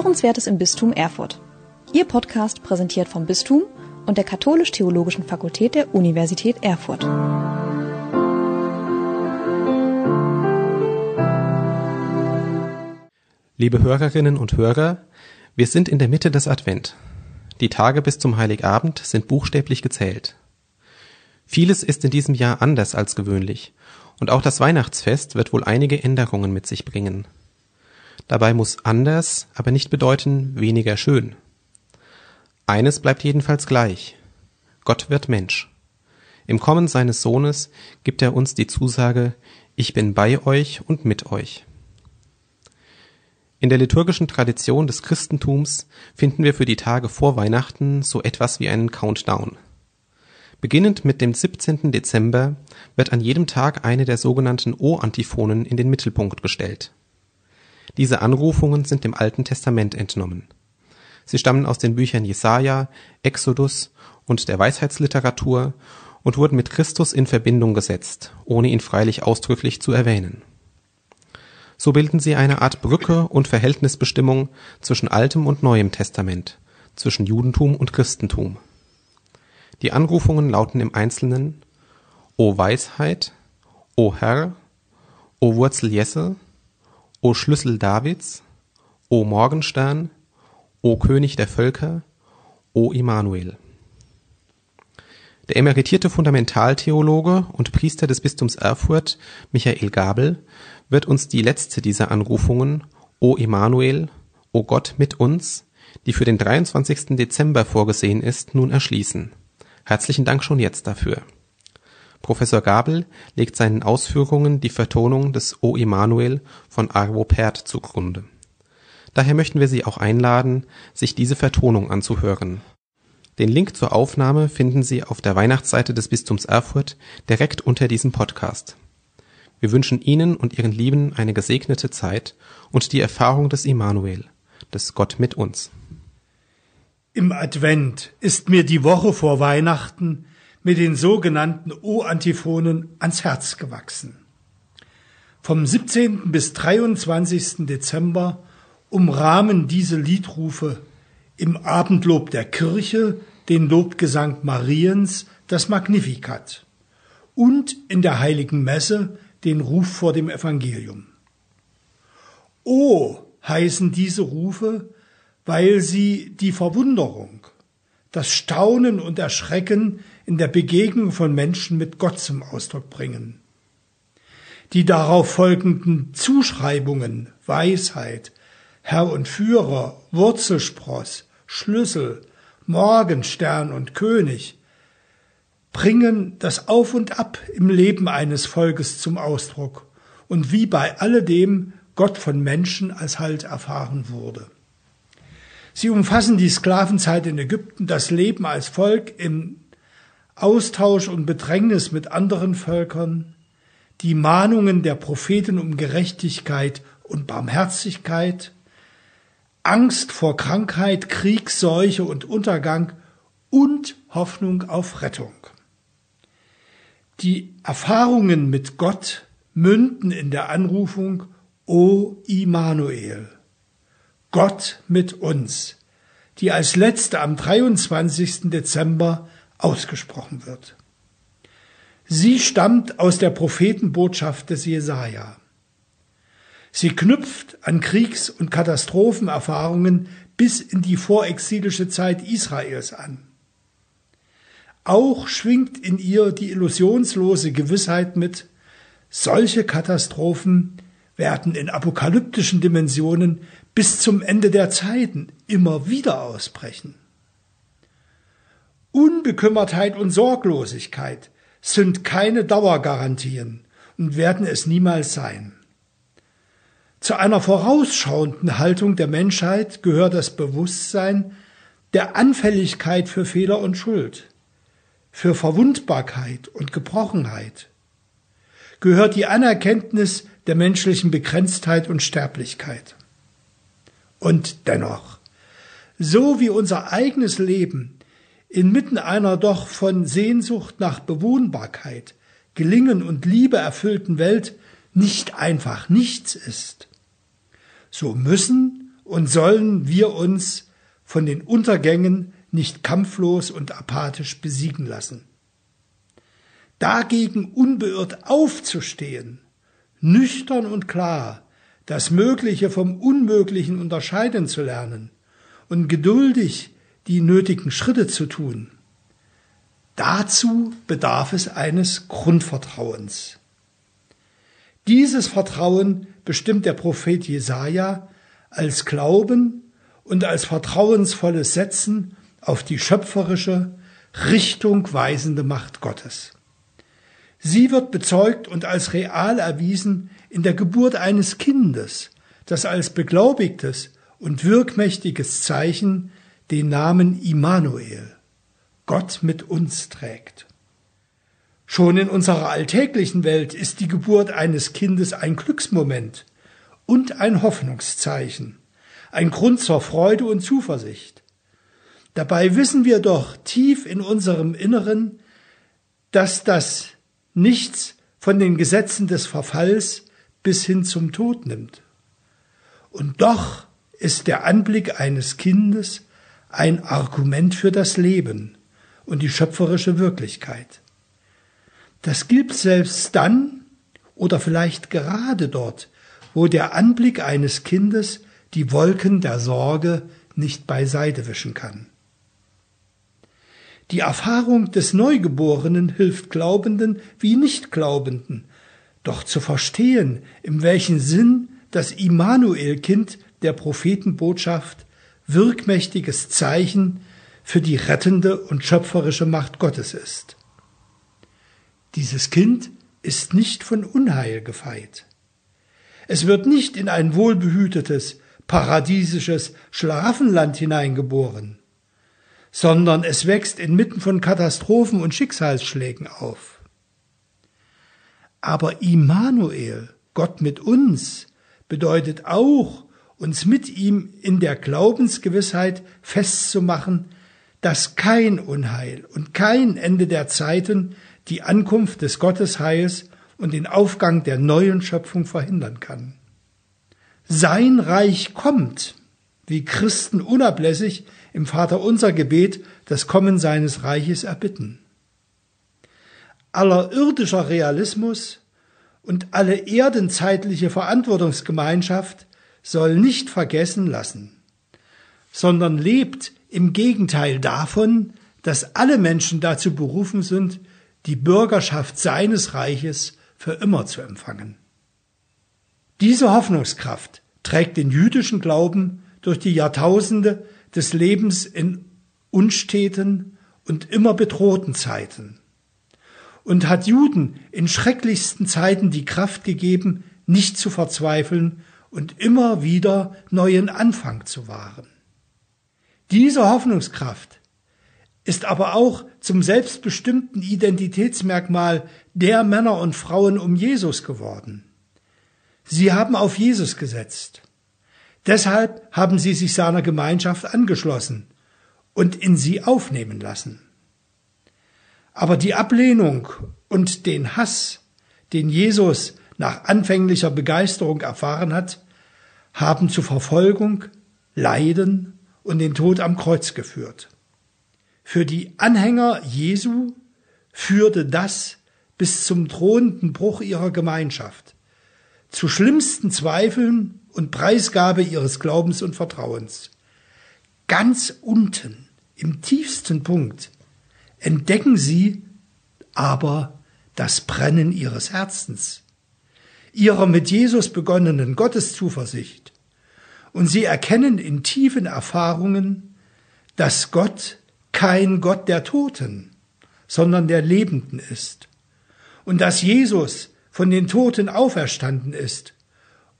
Hörenswertes im Bistum Erfurt. Ihr Podcast präsentiert vom Bistum und der Katholisch-Theologischen Fakultät der Universität Erfurt. Liebe Hörerinnen und Hörer, wir sind in der Mitte des Advent. Die Tage bis zum Heiligabend sind buchstäblich gezählt. Vieles ist in diesem Jahr anders als gewöhnlich, und auch das Weihnachtsfest wird wohl einige Änderungen mit sich bringen. Dabei muss anders aber nicht bedeuten weniger schön. Eines bleibt jedenfalls gleich. Gott wird Mensch. Im Kommen seines Sohnes gibt er uns die Zusage, ich bin bei euch und mit euch. In der liturgischen Tradition des Christentums finden wir für die Tage vor Weihnachten so etwas wie einen Countdown. Beginnend mit dem 17. Dezember wird an jedem Tag eine der sogenannten O-Antiphonen in den Mittelpunkt gestellt. Diese Anrufungen sind dem Alten Testament entnommen. Sie stammen aus den Büchern Jesaja, Exodus und der Weisheitsliteratur und wurden mit Christus in Verbindung gesetzt, ohne ihn freilich ausdrücklich zu erwähnen. So bilden sie eine Art Brücke und Verhältnisbestimmung zwischen Altem und Neuem Testament, zwischen Judentum und Christentum. Die Anrufungen lauten im Einzelnen O Weisheit, O Herr, O Wurzel Jesse, O Schlüssel Davids, O Morgenstern, O König der Völker, O Immanuel. Der emeritierte Fundamentaltheologe und Priester des Bistums Erfurt, Michael Gabel, wird uns die letzte dieser Anrufungen, O Immanuel, O Gott mit uns, die für den 23. Dezember vorgesehen ist, nun erschließen. Herzlichen Dank schon jetzt dafür. Professor Gabel legt seinen Ausführungen die Vertonung des O Immanuel von Arvo Pärt zugrunde. Daher möchten wir Sie auch einladen, sich diese Vertonung anzuhören. Den Link zur Aufnahme finden Sie auf der Weihnachtsseite des Bistums Erfurt direkt unter diesem Podcast. Wir wünschen Ihnen und Ihren Lieben eine gesegnete Zeit und die Erfahrung des Immanuel, des Gott mit uns. Im Advent ist mir die Woche vor Weihnachten mit den sogenannten O-Antiphonen ans Herz gewachsen. Vom 17. bis 23. Dezember umrahmen diese Liedrufe im Abendlob der Kirche den Lobgesang Mariens, das Magnificat, und in der heiligen Messe den Ruf vor dem Evangelium. O heißen diese Rufe, weil sie die Verwunderung, das Staunen und Erschrecken in der Begegnung von Menschen mit Gott zum Ausdruck bringen. Die darauf folgenden Zuschreibungen Weisheit, Herr und Führer, Wurzelspross, Schlüssel, Morgenstern und König bringen das Auf und Ab im Leben eines Volkes zum Ausdruck und wie bei alledem Gott von Menschen als Halt erfahren wurde. Sie umfassen die Sklavenzeit in Ägypten, das Leben als Volk im Austausch und Bedrängnis mit anderen Völkern, die Mahnungen der Propheten um Gerechtigkeit und Barmherzigkeit, Angst vor Krankheit, Krieg, Seuche und Untergang und Hoffnung auf Rettung. Die Erfahrungen mit Gott münden in der Anrufung O Immanuel, Gott mit uns, die als letzte am 23. Dezember ausgesprochen wird. Sie stammt aus der Prophetenbotschaft des Jesaja. Sie knüpft an Kriegs- und Katastrophenerfahrungen bis in die vorexilische Zeit Israels an. Auch schwingt in ihr die illusionslose Gewissheit mit, solche Katastrophen werden in apokalyptischen Dimensionen bis zum Ende der Zeiten immer wieder ausbrechen. Unbekümmertheit und Sorglosigkeit sind keine Dauergarantien und werden es niemals sein. Zu einer vorausschauenden Haltung der Menschheit gehört das Bewusstsein der Anfälligkeit für Fehler und Schuld für Verwundbarkeit und Gebrochenheit gehört die Anerkenntnis der menschlichen Begrenztheit und Sterblichkeit. Und dennoch, so wie unser eigenes Leben inmitten einer doch von Sehnsucht nach Bewohnbarkeit, Gelingen und Liebe erfüllten Welt nicht einfach nichts ist, so müssen und sollen wir uns von den Untergängen nicht kampflos und apathisch besiegen lassen. Dagegen unbeirrt aufzustehen, nüchtern und klar, das Mögliche vom Unmöglichen unterscheiden zu lernen und geduldig die nötigen Schritte zu tun. Dazu bedarf es eines Grundvertrauens. Dieses Vertrauen bestimmt der Prophet Jesaja als Glauben und als vertrauensvolles Setzen auf die schöpferische, richtungweisende Macht Gottes. Sie wird bezeugt und als real erwiesen in der Geburt eines Kindes, das als beglaubigtes und wirkmächtiges Zeichen den Namen Immanuel, Gott mit uns trägt. Schon in unserer alltäglichen Welt ist die Geburt eines Kindes ein Glücksmoment und ein Hoffnungszeichen, ein Grund zur Freude und Zuversicht. Dabei wissen wir doch tief in unserem Inneren, dass das nichts von den Gesetzen des Verfalls bis hin zum Tod nimmt. Und doch ist der Anblick eines Kindes ein Argument für das Leben und die schöpferische Wirklichkeit. Das gilt selbst dann oder vielleicht gerade dort, wo der Anblick eines Kindes die Wolken der Sorge nicht beiseite wischen kann. Die Erfahrung des Neugeborenen hilft Glaubenden wie Nichtglaubenden, doch zu verstehen, in welchen Sinn das Immanuel-Kind der Prophetenbotschaft wirkmächtiges Zeichen für die rettende und schöpferische Macht Gottes ist. Dieses Kind ist nicht von Unheil gefeit. Es wird nicht in ein wohlbehütetes, paradiesisches Schlaraffenland hineingeboren, sondern es wächst inmitten von Katastrophen und Schicksalsschlägen auf. Aber Immanuel, Gott mit uns, bedeutet auch, uns mit ihm in der Glaubensgewissheit festzumachen, dass kein Unheil und kein Ende der Zeiten die Ankunft des Gottesheils und den Aufgang der neuen Schöpfung verhindern kann. Sein Reich kommt, wie Christen unablässig im Vater unser Gebet das Kommen seines Reiches erbitten. Aller irdischer Realismus und alle erdenzeitliche Verantwortungsgemeinschaft soll nicht vergessen lassen, sondern lebt im Gegenteil davon, dass alle Menschen dazu berufen sind, die Bürgerschaft seines Reiches für immer zu empfangen. Diese Hoffnungskraft trägt den jüdischen Glauben durch die Jahrtausende des Lebens in unsteten und immer bedrohten Zeiten und hat Juden in schrecklichsten Zeiten die Kraft gegeben, nicht zu verzweifeln und immer wieder neuen Anfang zu wahren. Diese Hoffnungskraft ist aber auch zum selbstbestimmten Identitätsmerkmal der Männer und Frauen um Jesus geworden. Sie haben auf Jesus gesetzt. Deshalb haben sie sich seiner Gemeinschaft angeschlossen und in sie aufnehmen lassen. Aber die Ablehnung und den Hass, den Jesus nach anfänglicher Begeisterung erfahren hat, haben zu Verfolgung, Leiden und den Tod am Kreuz geführt. Für die Anhänger Jesu führte das bis zum drohenden Bruch ihrer Gemeinschaft, zu schlimmsten Zweifeln und Preisgabe ihres Glaubens und Vertrauens. Ganz unten, im tiefsten Punkt, entdecken sie aber das Brennen ihres Herzens, ihrer mit Jesus begonnenen Gotteszuversicht, und sie erkennen in tiefen Erfahrungen, dass Gott kein Gott der Toten, sondern der Lebenden ist, und dass Jesus von den Toten auferstanden ist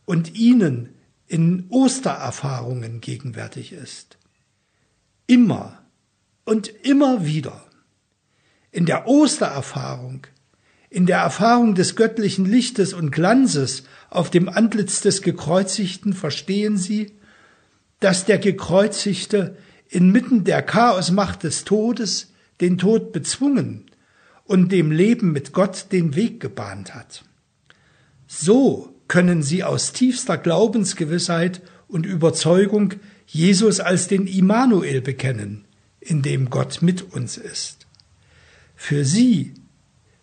und ihnen in Ostererfahrungen gegenwärtig ist. Immer und immer wieder. In der Ostererfahrung in der Erfahrung des göttlichen Lichtes und Glanzes auf dem Antlitz des Gekreuzigten verstehen sie, dass der Gekreuzigte inmitten der Chaosmacht des Todes den Tod bezwungen und dem Leben mit Gott den Weg gebahnt hat. So können sie aus tiefster Glaubensgewissheit und Überzeugung Jesus als den Immanuel bekennen, in dem Gott mit uns ist. Für sie,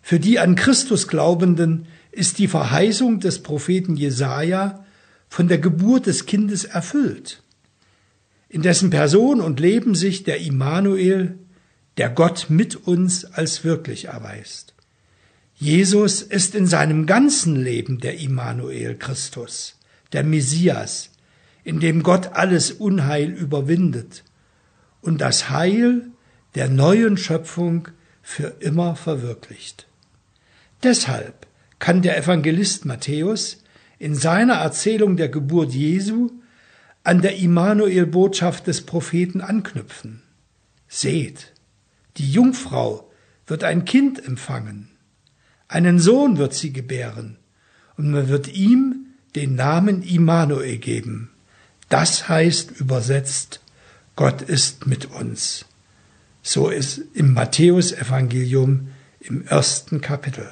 für die an Christus Glaubenden, ist die Verheißung des Propheten Jesaja von der Geburt des Kindes erfüllt, in dessen Person und Leben sich der Immanuel, der Gott mit uns als wirklich erweist. Jesus ist in seinem ganzen Leben der Immanuel Christus, der Messias, in dem Gott alles Unheil überwindet und das Heil der neuen Schöpfung für immer verwirklicht. Deshalb kann der Evangelist Matthäus in seiner Erzählung der Geburt Jesu an der Immanuel-Botschaft des Propheten anknüpfen. Seht, die Jungfrau wird ein Kind empfangen einen Sohn wird sie gebären, und man wird ihm den Namen Immanuel geben. Das heißt übersetzt, Gott ist mit uns. So ist im Matthäusevangelium im ersten Kapitel.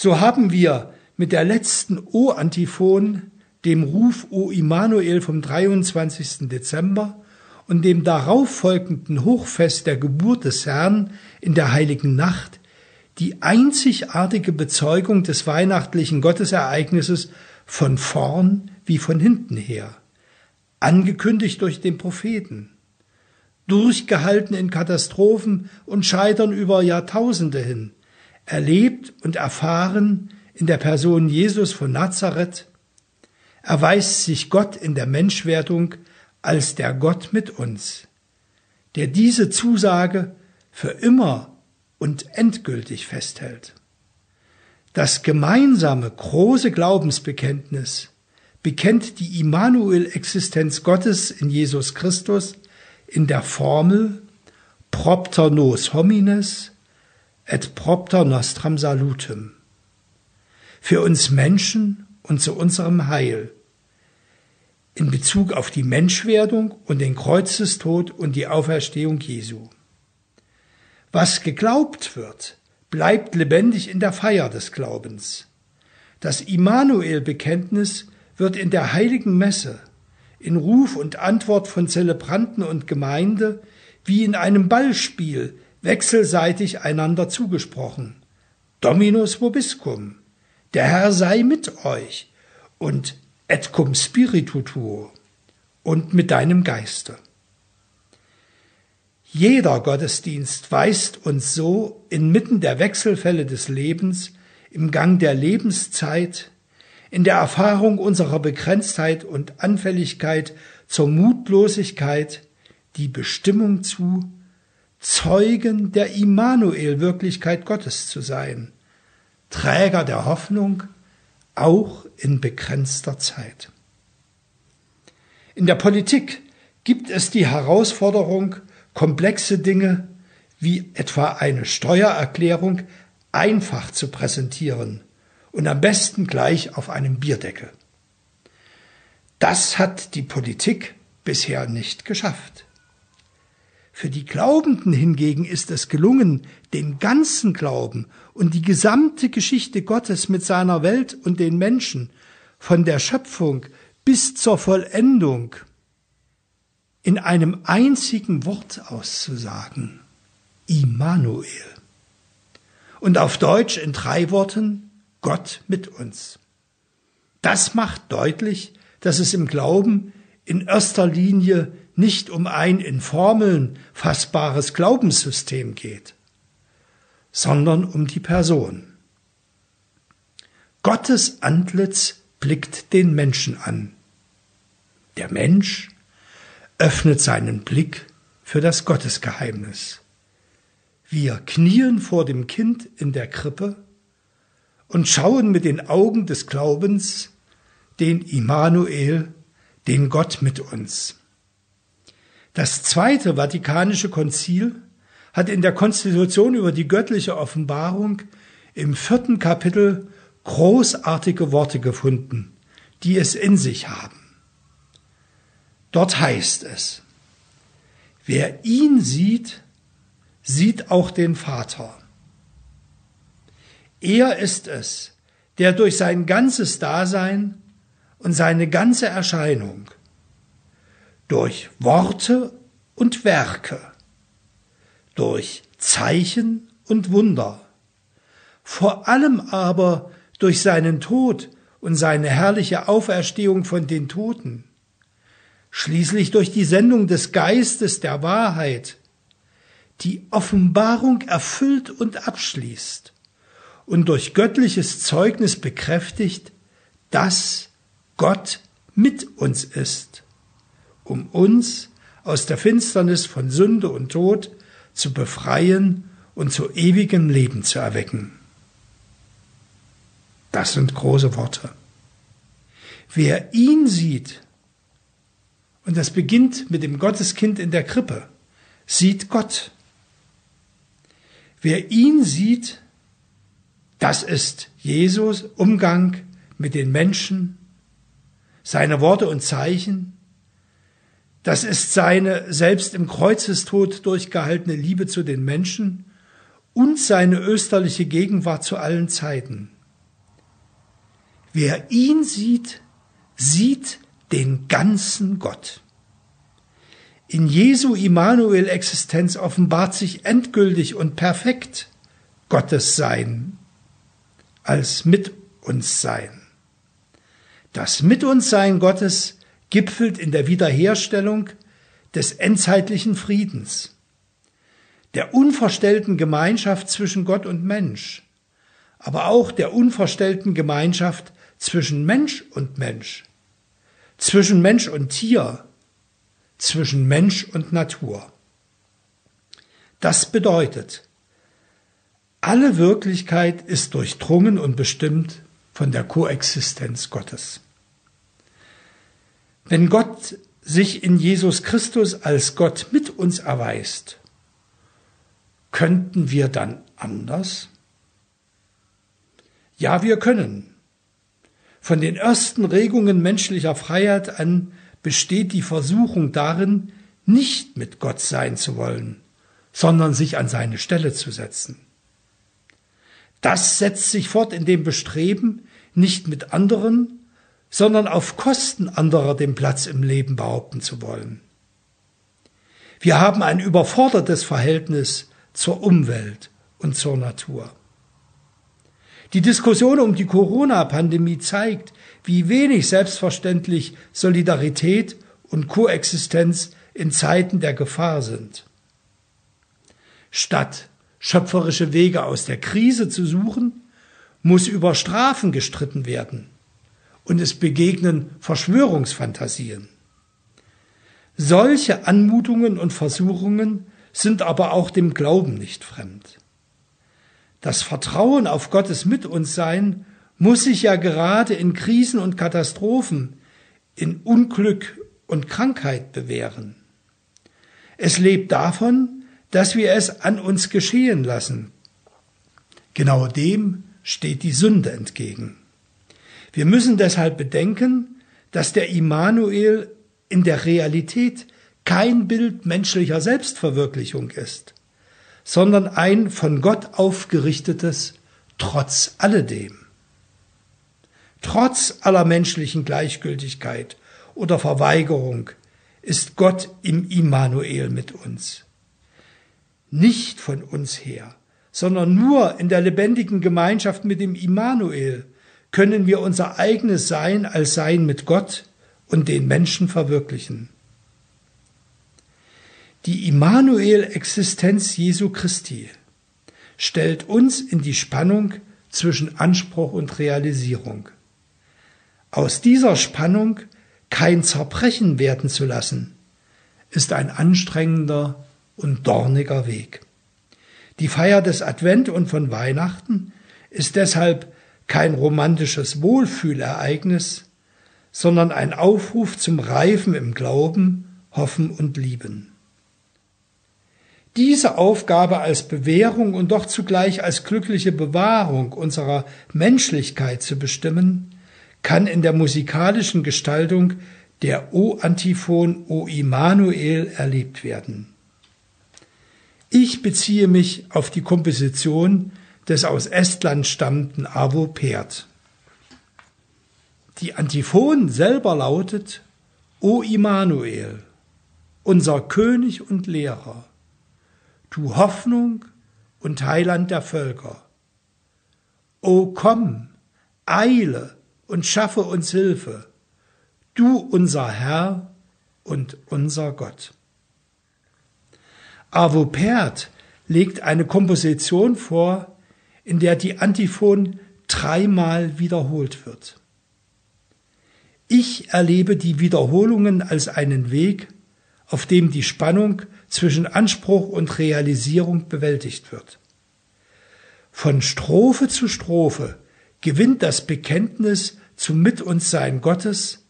So haben wir mit der letzten O-Antiphon, dem Ruf O Immanuel vom 23. Dezember und dem darauf folgenden Hochfest der Geburt des Herrn in der heiligen Nacht die einzigartige Bezeugung des weihnachtlichen Gottesereignisses von vorn wie von hinten her, angekündigt durch den Propheten, durchgehalten in Katastrophen und Scheitern über Jahrtausende hin, erlebt und erfahren in der Person Jesus von Nazareth, erweist sich Gott in der Menschwerdung als der Gott mit uns, der diese Zusage für immer und endgültig festhält. Das gemeinsame große Glaubensbekenntnis bekennt die Immanuel-Existenz Gottes in Jesus Christus in der Formel propter nos homines et propter nostram salutem. Für uns Menschen und zu unserem Heil. In Bezug auf die Menschwerdung und den Kreuzestod und die Auferstehung Jesu. Was geglaubt wird, bleibt lebendig in der Feier des Glaubens. Das Immanuel-Bekenntnis wird in der heiligen Messe, in Ruf und Antwort von Zelebranten und Gemeinde, wie in einem Ballspiel, wechselseitig einander zugesprochen. Dominus vobiscum, der Herr sei mit euch und et cum spiritu tuo und mit deinem Geiste. Jeder Gottesdienst weist uns so inmitten der Wechselfälle des Lebens, im Gang der Lebenszeit, in der Erfahrung unserer Begrenztheit und Anfälligkeit zur Mutlosigkeit die Bestimmung zu, Zeugen der Immanuel-Wirklichkeit Gottes zu sein, Träger der Hoffnung, auch in begrenzter Zeit. In der Politik gibt es die Herausforderung, komplexe Dinge wie etwa eine Steuererklärung einfach zu präsentieren und am besten gleich auf einem Bierdeckel. Das hat die Politik bisher nicht geschafft. Für die Glaubenden hingegen ist es gelungen, den ganzen Glauben und die gesamte Geschichte Gottes mit seiner Welt und den Menschen von der Schöpfung bis zur Vollendung in einem einzigen Wort auszusagen. Immanuel. Und auf Deutsch in drei Worten Gott mit uns. Das macht deutlich, dass es im Glauben in erster Linie nicht um ein in Formeln fassbares Glaubenssystem geht, sondern um die Person. Gottes Antlitz blickt den Menschen an. Der Mensch öffnet seinen Blick für das Gottesgeheimnis. Wir knien vor dem Kind in der Krippe und schauen mit den Augen des Glaubens den Immanuel, den Gott mit uns. Das Zweite Vatikanische Konzil hat in der Konstitution über die göttliche Offenbarung im vierten Kapitel großartige Worte gefunden, die es in sich haben. Dort heißt es, wer ihn sieht, sieht auch den Vater. Er ist es, der durch sein ganzes Dasein und seine ganze Erscheinung durch Worte und Werke, durch Zeichen und Wunder, vor allem aber durch seinen Tod und seine herrliche Auferstehung von den Toten, schließlich durch die Sendung des Geistes der Wahrheit, die Offenbarung erfüllt und abschließt und durch göttliches Zeugnis bekräftigt, dass Gott mit uns ist, um uns aus der Finsternis von Sünde und Tod zu befreien und zu ewigem Leben zu erwecken. Das sind große Worte. Wer ihn sieht, und das beginnt mit dem Gotteskind in der Krippe, sieht Gott. Wer ihn sieht, das ist Jesus Umgang mit den Menschen, seine Worte und Zeichen, das ist seine selbst im Kreuzestod durchgehaltene Liebe zu den Menschen und seine österliche Gegenwart zu allen Zeiten. Wer ihn sieht, sieht den ganzen Gott. In Jesu Immanuel Existenz offenbart sich endgültig und perfekt Gottes Sein als mit uns Sein. Das Mit uns Sein Gottes gipfelt in der Wiederherstellung des endzeitlichen Friedens, der unverstellten Gemeinschaft zwischen Gott und Mensch, aber auch der unverstellten Gemeinschaft zwischen Mensch und Mensch, zwischen Mensch und Tier, zwischen Mensch und Natur. Das bedeutet, alle Wirklichkeit ist durchdrungen und bestimmt von der Koexistenz Gottes. Wenn Gott sich in Jesus Christus als Gott mit uns erweist, könnten wir dann anders? Ja, wir können. Von den ersten Regungen menschlicher Freiheit an besteht die Versuchung darin, nicht mit Gott sein zu wollen, sondern sich an seine Stelle zu setzen. Das setzt sich fort in dem Bestreben, nicht mit anderen, sondern auf Kosten anderer den Platz im Leben behaupten zu wollen. Wir haben ein überfordertes Verhältnis zur Umwelt und zur Natur. Die Diskussion um die Corona-Pandemie zeigt, wie wenig selbstverständlich Solidarität und Koexistenz in Zeiten der Gefahr sind. Statt schöpferische Wege aus der Krise zu suchen, muss über Strafen gestritten werden und es begegnen Verschwörungsfantasien. Solche Anmutungen und Versuchungen sind aber auch dem Glauben nicht fremd. Das Vertrauen auf Gottes Mit uns sein muss sich ja gerade in Krisen und Katastrophen, in Unglück und Krankheit bewähren. Es lebt davon, dass wir es an uns geschehen lassen. Genau dem steht die Sünde entgegen. Wir müssen deshalb bedenken, dass der Immanuel in der Realität kein Bild menschlicher Selbstverwirklichung ist, sondern ein von Gott aufgerichtetes Trotz alledem. Trotz aller menschlichen Gleichgültigkeit oder Verweigerung ist Gott im Immanuel mit uns. Nicht von uns her, sondern nur in der lebendigen Gemeinschaft mit dem Immanuel können wir unser eigenes Sein als Sein mit Gott und den Menschen verwirklichen. Die Immanuel-Existenz Jesu Christi stellt uns in die Spannung zwischen Anspruch und Realisierung. Aus dieser Spannung kein Zerbrechen werden zu lassen, ist ein anstrengender und dorniger Weg. Die Feier des Advent und von Weihnachten ist deshalb kein romantisches Wohlfühlereignis, sondern ein Aufruf zum Reifen im Glauben, Hoffen und Lieben. Diese Aufgabe als Bewährung und doch zugleich als glückliche Bewahrung unserer Menschlichkeit zu bestimmen, kann in der musikalischen Gestaltung der O-Antiphon O Immanuel erlebt werden. Ich beziehe mich auf die Komposition des aus Estland stammenden Avo Pärt. Die Antiphon selber lautet O Immanuel, unser König und Lehrer, du Hoffnung und Heiland der Völker. O komm, eile und schaffe uns Hilfe, du unser Herr und unser Gott. Arvo Pärt legt eine Komposition vor, in der die Antiphon dreimal wiederholt wird. Ich erlebe die Wiederholungen als einen Weg, auf dem die Spannung zwischen Anspruch und Realisierung bewältigt wird. Von Strophe zu Strophe gewinnt das Bekenntnis zum Mit uns Sein Gottes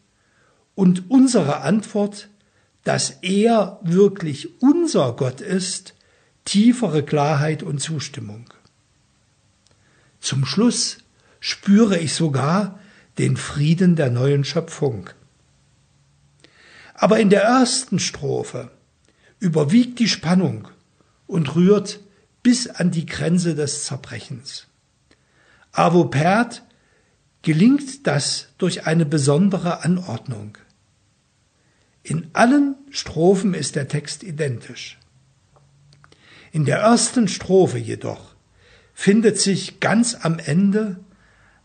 und unsere Antwort, dass er wirklich unser Gott ist, tiefere Klarheit und Zustimmung. Zum Schluss spüre ich sogar den Frieden der neuen Schöpfung. Aber in der ersten Strophe überwiegt die Spannung und rührt bis an die Grenze des Zerbrechens. Avopert gelingt das durch eine besondere Anordnung. In allen Strophen ist der Text identisch. In der ersten Strophe jedoch findet sich ganz am Ende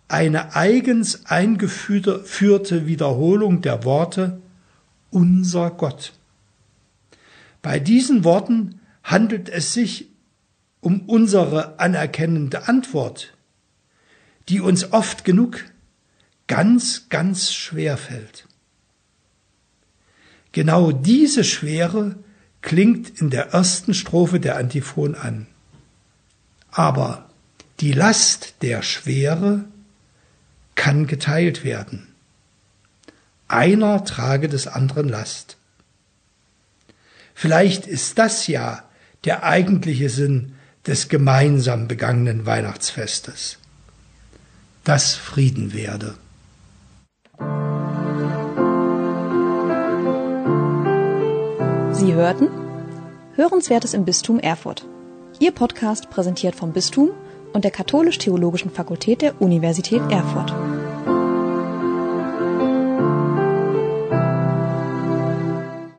eine eigens eingeführte Wiederholung der Worte unser Gott. Bei diesen Worten handelt es sich um unsere anerkennende Antwort, die uns oft genug ganz, ganz schwer fällt. Genau diese Schwere klingt in der ersten Strophe der Antiphon an. Aber die Last der Schwere kann geteilt werden. Einer trage des anderen Last. Vielleicht ist das ja der eigentliche Sinn des gemeinsam begangenen Weihnachtsfestes. Dass Frieden werde. Sie hörten Hörenswertes im Bistum Erfurt. Ihr Podcast präsentiert vom Bistum und der Katholisch-Theologischen Fakultät der Universität Erfurt.